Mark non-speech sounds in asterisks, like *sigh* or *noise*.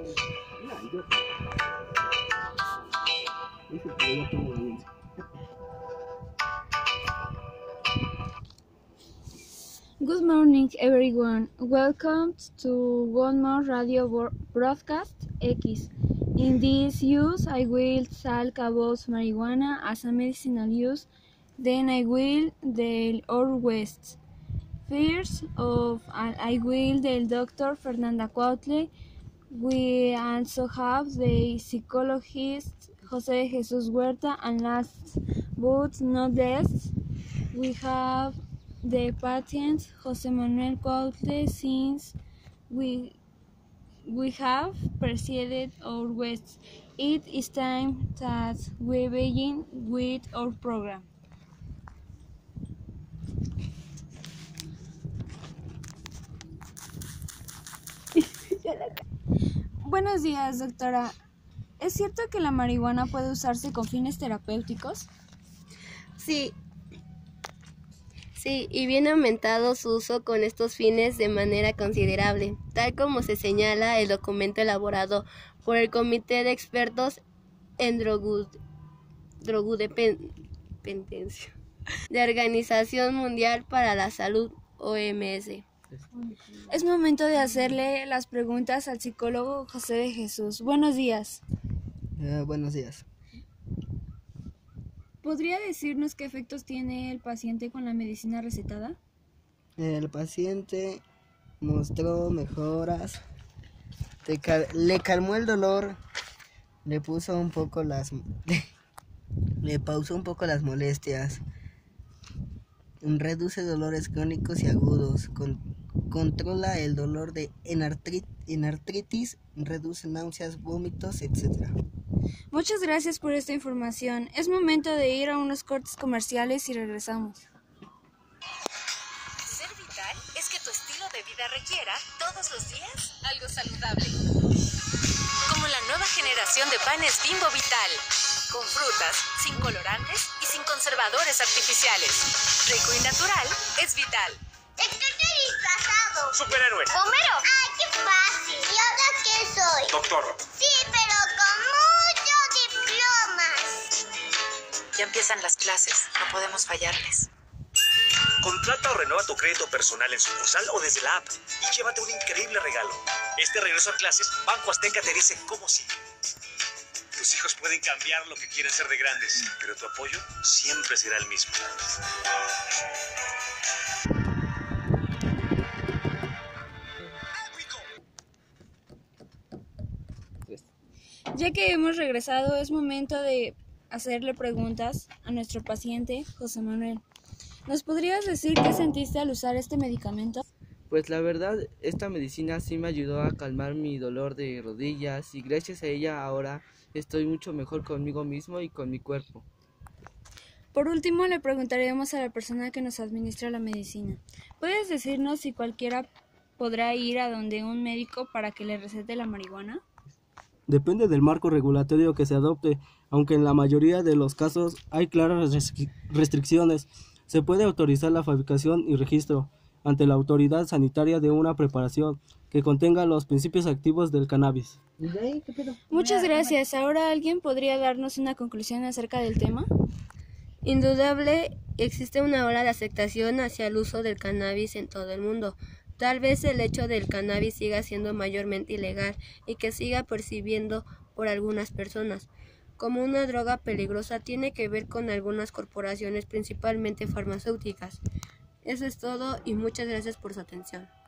Good morning, everyone. Welcome to one more radio broadcast X. In this use, I will talk about marijuana as a medicinal use. Then I will the our West. First of all, I will the Dr. Fernanda Cuautle. We also have the psychologist Jose Jesus Huerta, and last but not least, we have the patient Jose Manuel Cuautle since we we have proceeded our West. It is time that we begin with our program. *laughs* Buenos días, doctora. ¿Es cierto que la marihuana puede usarse con fines terapéuticos? Sí. Sí, y viene aumentado su uso con estos fines de manera considerable, tal como se señala el documento elaborado por el Comité de Expertos en Drogudependencia de Organización Mundial para la Salud, OMS. Es momento de hacerle las preguntas al psicólogo José de Jesús. Buenos días. Eh, buenos días. ¿Podría decirnos qué efectos tiene el paciente con la medicina recetada? El paciente mostró mejoras, le calmó el dolor, le puso un poco las... *laughs* le pausó un poco las molestias, reduce dolores crónicos y agudos, con, controla el dolor de en, artritis, reduce náuseas, vómitos, etc. Muchas gracias por esta información. Es momento de ir a unos cortes comerciales y regresamos. Ser vital es que tu estilo de vida requiera todos los días algo saludable. Como la nueva generación de panes Bimbo Vital, con frutas, sin colorantes y sin conservadores artificiales. Rico y natural es vital. Superhéroe. Homero. ¡Ay, qué fácil! ¿Y ahora qué soy? Doctor. Sí, pero con muchos diplomas. Ya empiezan las clases, no podemos fallarles. Contrata o renueva tu crédito personal en sucursal o desde la app y llévate un increíble regalo. Este regreso a clases, Banco Azteca te dice cómo sigue. Tus hijos pueden cambiar lo que quieren ser de grandes, pero tu apoyo siempre será el mismo. Ya que hemos regresado, es momento de hacerle preguntas a nuestro paciente, José Manuel. ¿Nos podrías decir qué sentiste al usar este medicamento? Pues la verdad, esta medicina sí me ayudó a calmar mi dolor de rodillas y gracias a ella ahora estoy mucho mejor conmigo mismo y con mi cuerpo. Por último, le preguntaremos a la persona que nos administra la medicina. ¿Puedes decirnos si cualquiera podrá ir a donde un médico para que le recete la marihuana? Depende del marco regulatorio que se adopte, aunque en la mayoría de los casos hay claras restricciones. Se puede autorizar la fabricación y registro ante la autoridad sanitaria de una preparación que contenga los principios activos del cannabis. Muchas gracias. Ahora alguien podría darnos una conclusión acerca del tema. Indudable existe una ola de aceptación hacia el uso del cannabis en todo el mundo. Tal vez el hecho del cannabis siga siendo mayormente ilegal y que siga percibiendo por algunas personas como una droga peligrosa tiene que ver con algunas corporaciones, principalmente farmacéuticas. Eso es todo y muchas gracias por su atención.